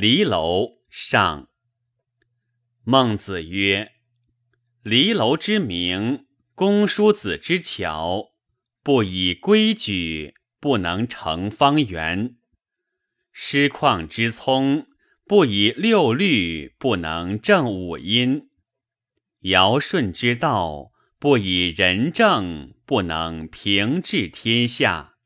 离楼上。孟子曰：“离楼之名，公叔子之巧，不以规矩，不能成方圆；师旷之聪，不以六律，不能正五音；尧舜之道，不以仁政，不能平治天下。”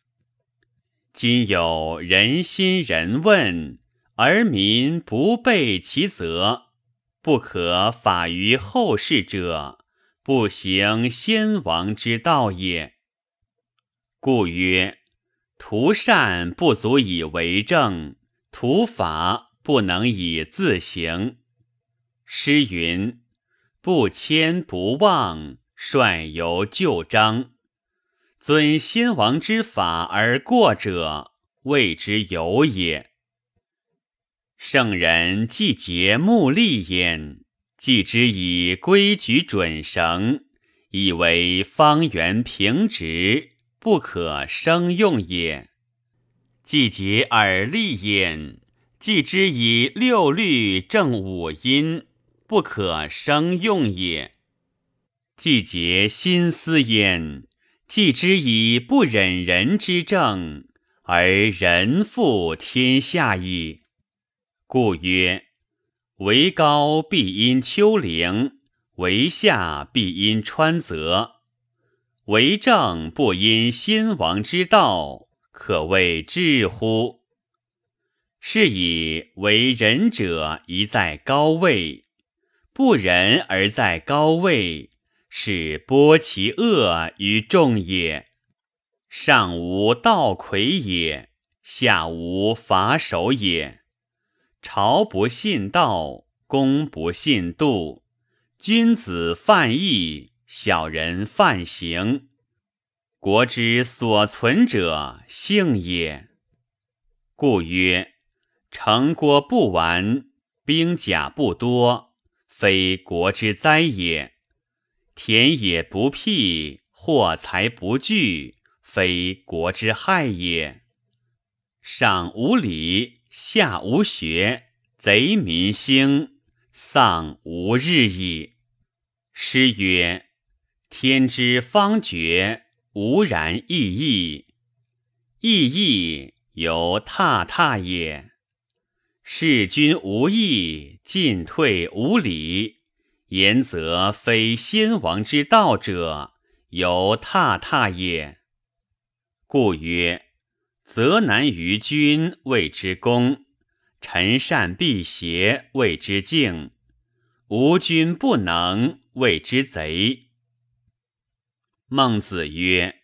今有人心人问，而民不备其责，不可法于后世者，不行先王之道也。故曰：图善不足以为政，图法不能以自行。诗云：“不迁不忘，率由旧章。”尊先王之法而过者，谓之有也。圣人既节目立焉，既之以规矩准绳，以为方圆平直，不可生用也；既节而立焉，既之以六律正五音，不可生用也；既节心思焉。既之以不忍人之政，而人负天下矣。故曰：为高必因丘陵，为下必因川泽。为政不因先王之道，可谓智乎？是以为仁者宜在高位，不仁而在高位。是播其恶于众也，上无道魁也，下无伐首也。朝不信道，公不信度，君子犯义，小人犯刑。国之所存者，幸也。故曰：城郭不完，兵甲不多，非国之灾也。田野不辟，货财不聚，非国之害也。上无礼，下无学，贼民兴，丧无日矣。诗曰：“天之方觉，无然异义。异义犹踏踏也。事君无义，进退无礼。”言则非先王之道者，犹踏踏也。故曰：则难于君，谓之公；臣善辟邪，谓之敬；无君不能，谓之贼。孟子曰：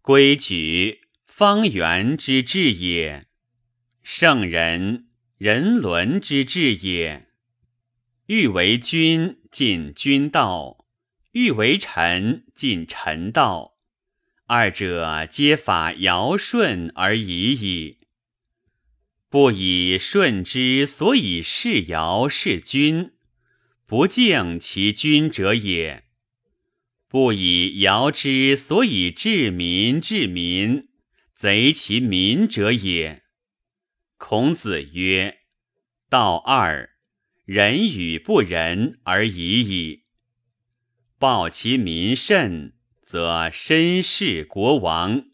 规矩，方圆之治也；圣人，人伦之治也。欲为君。尽君道，欲为臣，尽臣道。二者皆法尧舜而已矣。不以舜之所以事尧是君，不敬其君者也；不以尧之所以治民治民，贼其民者也。孔子曰：“道二。”仁与不仁而已矣。报其民甚，则身事国王；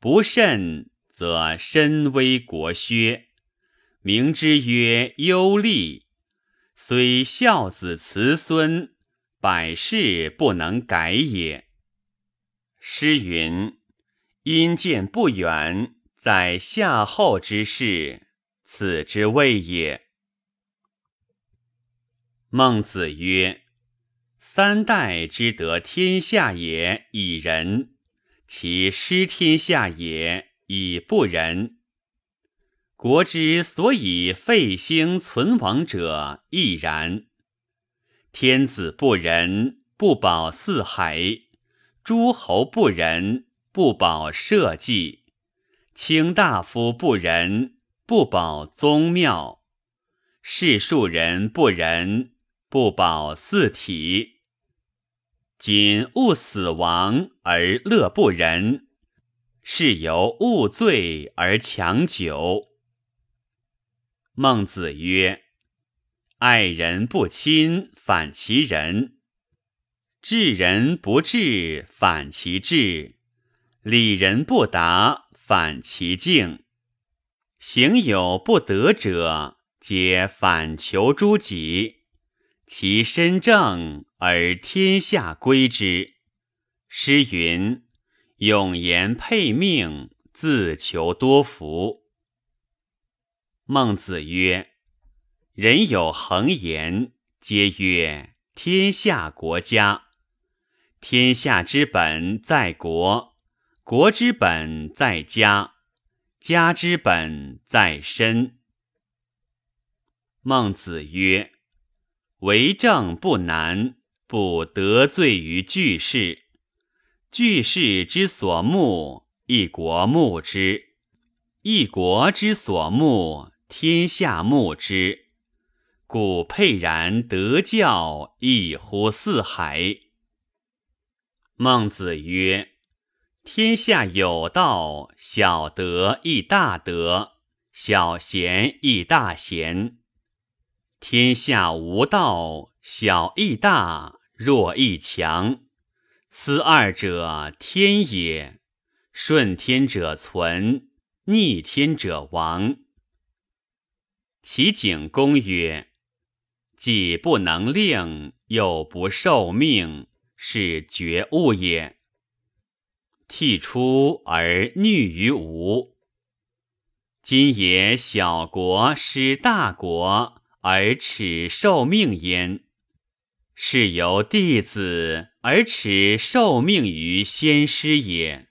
不慎，则身危国削。名之曰忧利。虽孝子慈孙，百世不能改也。诗云：“因见不远，在夏后之事，此之谓也。”孟子曰：“三代之得天下也，以仁；其失天下也，以不仁。国之所以废兴存亡者，亦然。天子不仁，不保四海；诸侯不仁，不保社稷；卿大夫不仁，不保宗庙；士庶人不仁。”不保四体，仅勿死亡而乐不仁，是由勿罪而强久。孟子曰：“爱人不亲，反其仁；治人不治，反其智；礼人不达，反其敬。行有不得者，皆反求诸己。其身正而天下归之。”诗云：“永言配命，自求多福。”孟子曰：“人有恒言，皆曰天下国家。天下之本在国，国之本在家，家之本在身。”孟子曰：“为政不难，不得罪于巨士。巨士之所慕，一国慕之；一国之所慕。”天下慕之，故沛然得教，异乎四海。孟子曰：“天下有道，小德亦大德，小贤亦大贤；天下无道，小亦大，弱亦强。思二者，天也。顺天者存，逆天者亡。”齐景公曰：“既不能令，又不受命，是绝物也。悌出而逆于无。今也小国失大国而耻受命焉，是由弟子而耻受命于先师也。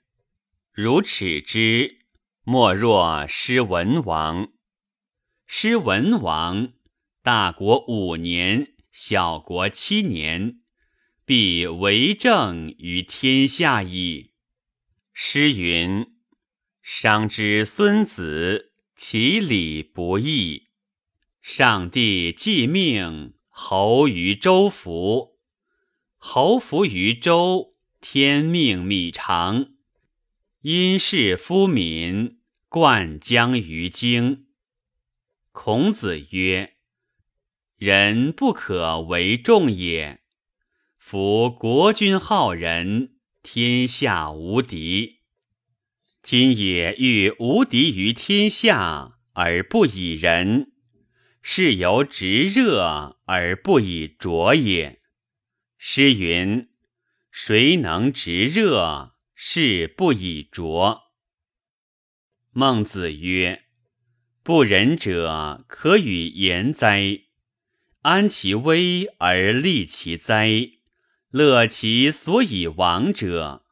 如耻之，莫若师文王。”师文王，大国五年，小国七年，必为政于天下矣。诗云：“商之孙子，其礼不义。上帝既命，侯于周服。侯服于周，天命米长。因事夫民，灌浆于京。”孔子曰：“人不可为众也。夫国君好仁，天下无敌。今也欲无敌于天下而不以仁，是由直热而不以浊也。诗云：‘谁能直热，是不以浊。’孟子曰。”不仁者可与言哉？安其危而利其灾，乐其所以亡者。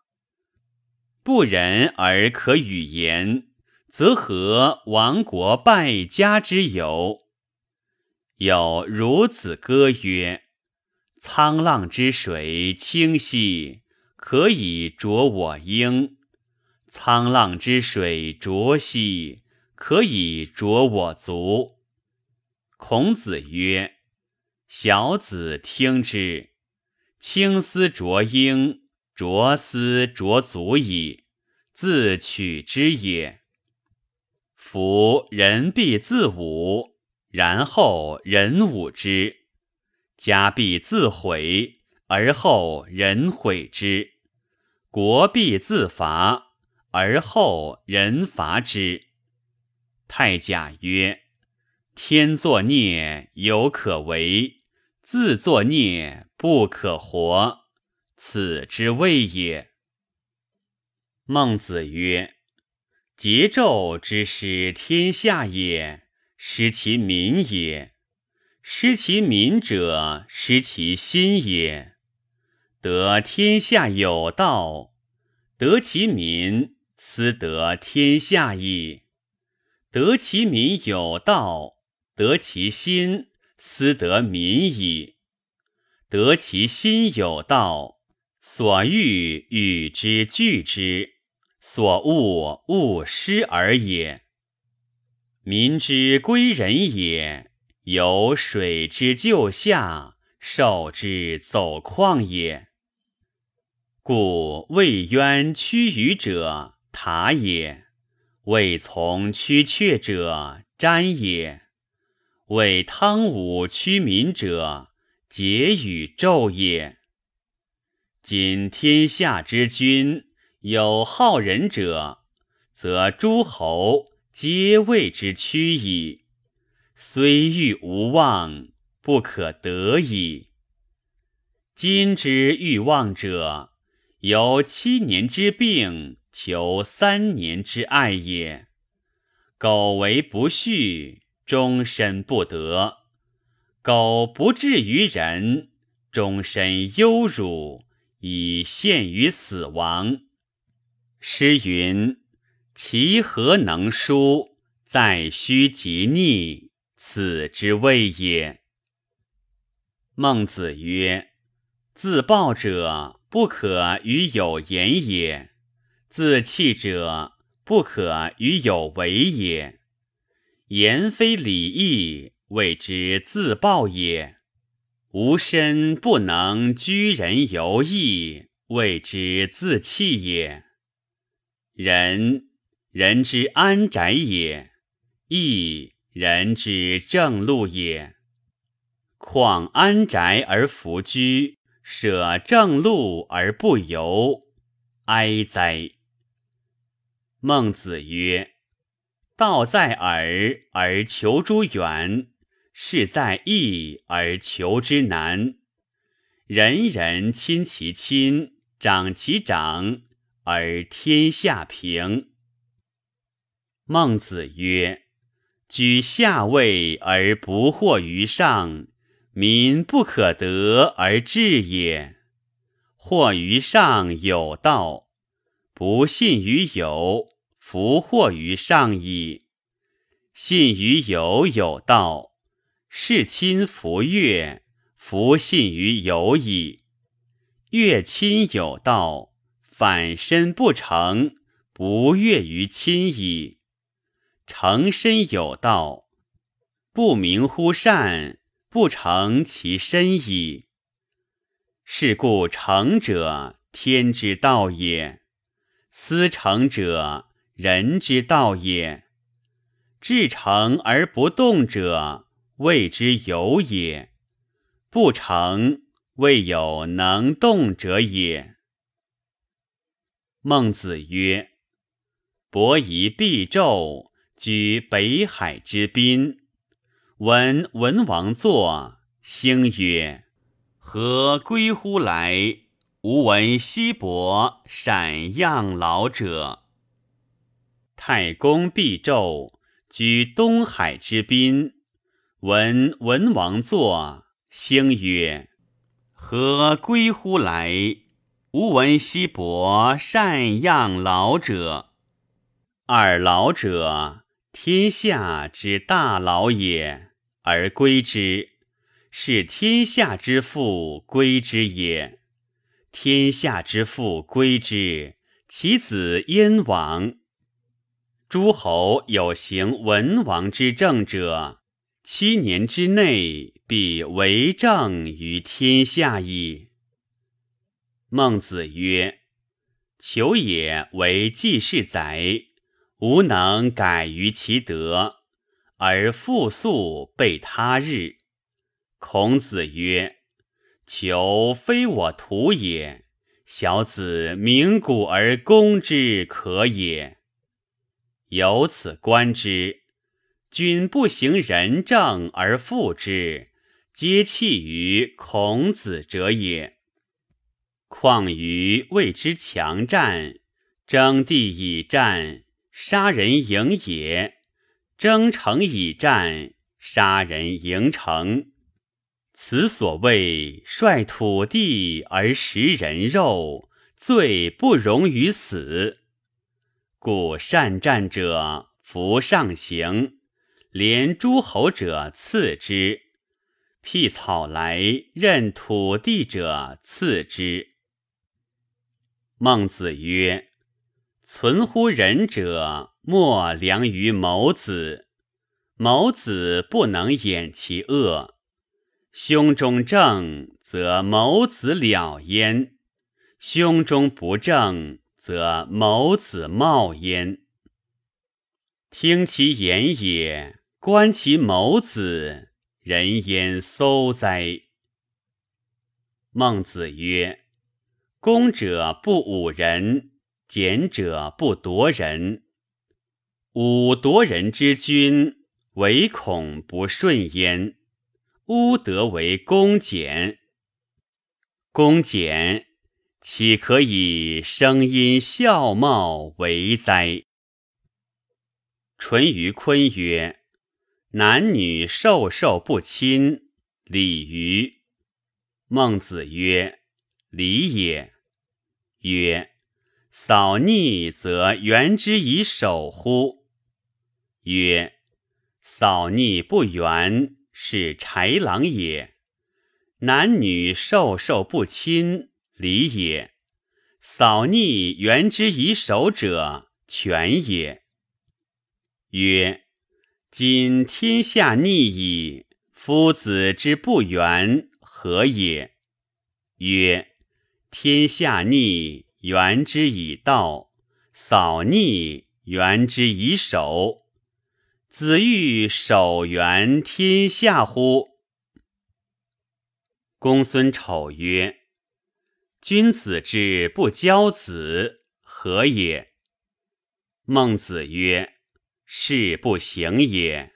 不仁而可与言，则何亡国败家之有？有孺子歌曰：“沧浪之水清兮，可以濯我缨；沧浪之水浊兮。”可以濯我足。孔子曰：“小子听之。青丝濯缨，浊丝濯足矣，自取之也。夫人必自侮，然后人侮之；家必自毁，而后人毁之；国必自伐，而后人伐之。”太甲曰：“天作孽，犹可为；自作孽，不可活。此之谓也。”孟子曰：“桀纣之失天下也，失其民也；失其民者，失其心也。得天下有道，得其民，斯得天下矣。”得其民有道，得其心，斯得民矣。得其心有道，所欲与之俱之，所恶勿施而也。民之归仁也，有水之就下，受之走旷也。故魏渊屈于者，塔也。未从屈阙者，瞻也；为汤武屈民者，桀与纣也。今天下之君有好人者，则诸侯皆谓之屈矣。虽欲无望，不可得矣。今之欲望者，由七年之病求三年之爱也。苟为不恤，终身不得；苟不至于人，终身忧辱，以陷于死亡。诗云：“其何能书？在须及逆。”此之谓也。孟子曰：“自暴者不可与有言也，自弃者不可与有为也。言非礼义，谓之自暴也；吾身不能居人游义，谓之自弃也。人，人之安宅也；义。”人之正路也，况安宅而弗居，舍正路而不游，哀哉！孟子曰：“道在耳而求诸远，事在义而求之难。人人亲其亲，长其长，而天下平。”孟子曰。居下位而不惑于上，民不可得而治也。惑于上有道，不信于有，弗惑于上矣。信于有有道，事亲弗悦，弗信于有矣。悦亲有道，反身不成，不悦于亲矣。成身有道，不明乎善，不成其身矣。是故成者，天之道也；思成者，人之道也。至诚而不动者，谓之有也；不成，谓有能动者也。孟子曰：“伯夷必纣。”居北海之滨，闻文王作，兴曰：“何归乎来？吾闻西伯善养老者。”太公必纣，居东海之滨，闻文王作，兴曰：“何归乎来？吾闻西伯善养老者。”二老者。天下之大劳也，而归之，是天下之父归之也。天下之父归之，其子焉亡？诸侯有行文王之政者，七年之内必为政于天下矣。孟子曰：“求也为季氏宰。”吾能改于其德，而复速备他日。孔子曰：“求非我徒也，小子鸣鼓而攻之可也。”由此观之，君不行仁政而复之，皆弃于孔子者也。况于谓之强战，争地以战。杀人营也，征城以战；杀人营城，此所谓率土地而食人肉，罪不容于死。故善战者弗上行，连诸侯者次之；辟草来任土地者次之。孟子曰。存乎仁者，莫良于谋子。谋子不能掩其恶，胸中正，则谋子了焉；胸中不正，则谋子冒焉。听其言也，观其眸子，人焉搜哉？孟子曰：“攻者不侮人，俭者不夺人。吾夺人之君，唯恐不顺焉。吾得为公俭。公俭，岂可以声音笑貌为哉？”淳于髡曰：“男女授受不亲，礼于？”孟子曰：“礼也。”曰：“扫逆则援之以守乎？”曰：“扫逆不援，是豺狼也。男女授受不亲，礼也。扫逆援之以守者，权也。”曰：今天下逆矣，夫子之不远何也？曰：天下逆，原之以道；扫逆，原之以守。子欲守原天下乎？公孙丑曰：君子之不教子，何也？孟子曰。事不行也，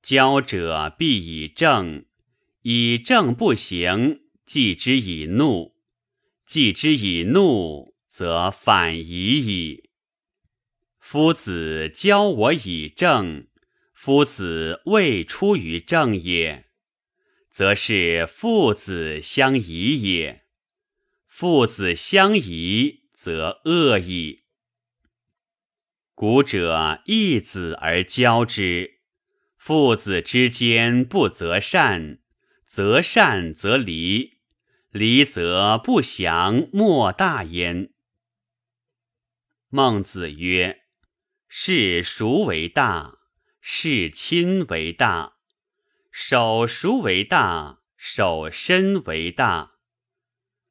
教者必以正，以正不行，继之以怒，继之以怒，则反夷矣。夫子教我以正，夫子未出于正也，则是父子相疑也。父子相疑，则恶矣。古者义子而教之，父子之间不择善，择善则离，离则不祥，莫大焉。孟子曰：“事孰为大？事亲为大。守孰为大？守身为大。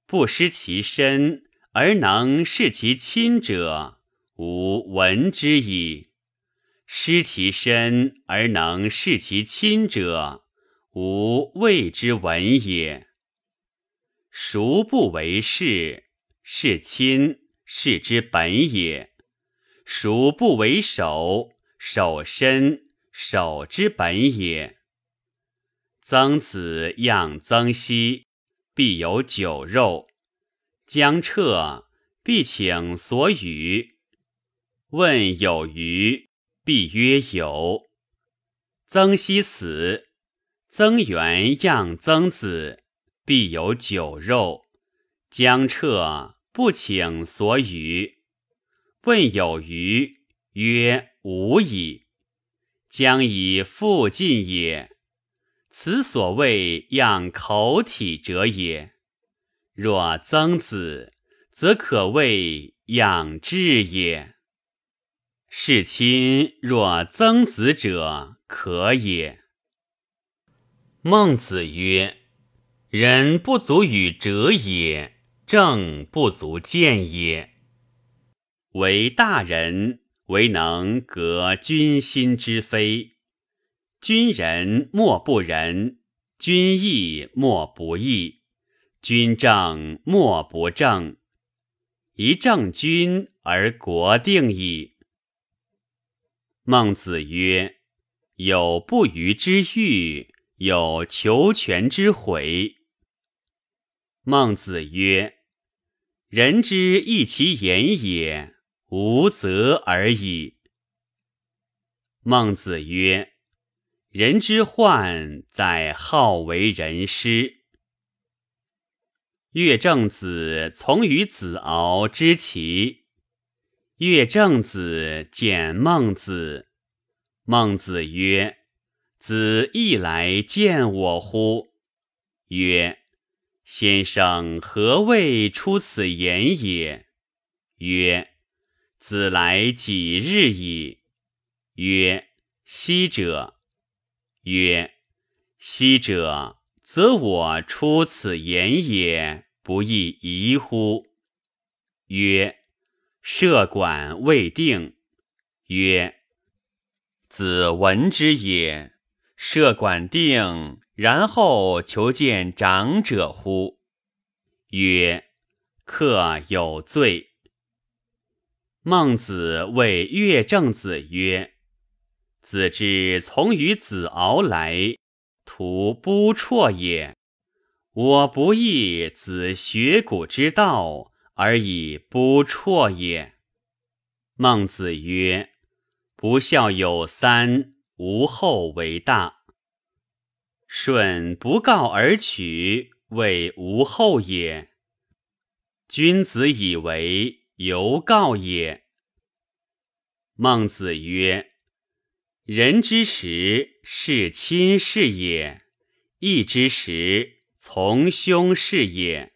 不失其身而能事其亲者。”吾闻之矣。失其身而能事其亲者，吾谓之闻也。孰不为事？事亲，是之本也。孰不为守？守身，守之本也。曾子养曾皙，必有酒肉；将彻，必请所与。问有余，必曰有。曾皙死，曾元养曾子，必有酒肉。将彻不请所与。问有余，曰无矣。将以复尽也。此所谓养口体者也。若曾子，则可谓养志也。事亲若曾子者，可也。孟子曰：“人不足与者也，正不足见也。为大人，唯能革君心之非。君仁莫不仁，君义莫不义，君正莫不正。一正君而国定矣。”孟子曰：“有不虞之欲，有求全之悔。”孟子曰：“人之义其言也，无责而已。”孟子曰：“人之患在好为人师。”乐正子从于子敖之齐。乐正子见孟子，孟子曰：“子亦来见我乎？”曰：“先生何谓出此言也？”曰：“子来几日矣？”曰：“昔者。”曰：“昔者，则我出此言也，不亦疑乎？”曰。设馆未定，曰：“子闻之也。”设管定，然后求见长者乎？曰：客有罪。孟子谓乐正子曰：子之从于子敖来，徒不辍也。我不义子学古之道，而以不辍也。孟子曰：不孝有三，无后为大。舜不告而取，谓无后也。君子以为犹告也。孟子曰：人之时，是亲是也；义之时，从兄是也；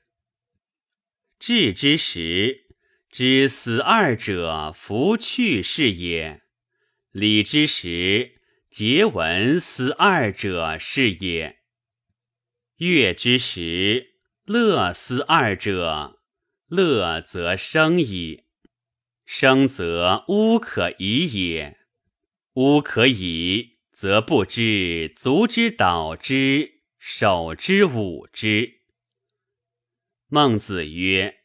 智之时，知死二者弗去是也；礼之时，节闻思二者是也；乐之时，乐思二者，乐则生矣。生则无可以也，无可以，则不知足之蹈之，手之舞之。孟子曰：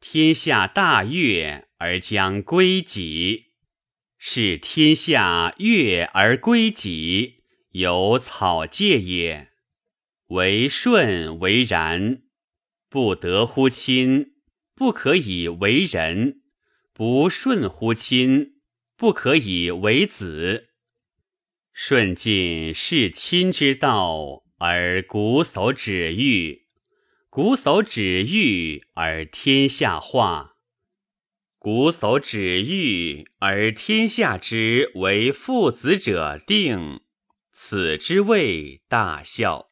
天下大悦而将归己。是天下悦而归己，有草芥也。为顺为然，不得乎亲，不可以为人；不顺乎亲，不可以为子。顺尽是亲之道，而瞽叟止欲；瞽叟止欲，而天下化。瞽叟止欲而天下之为父子者定，此之谓大孝。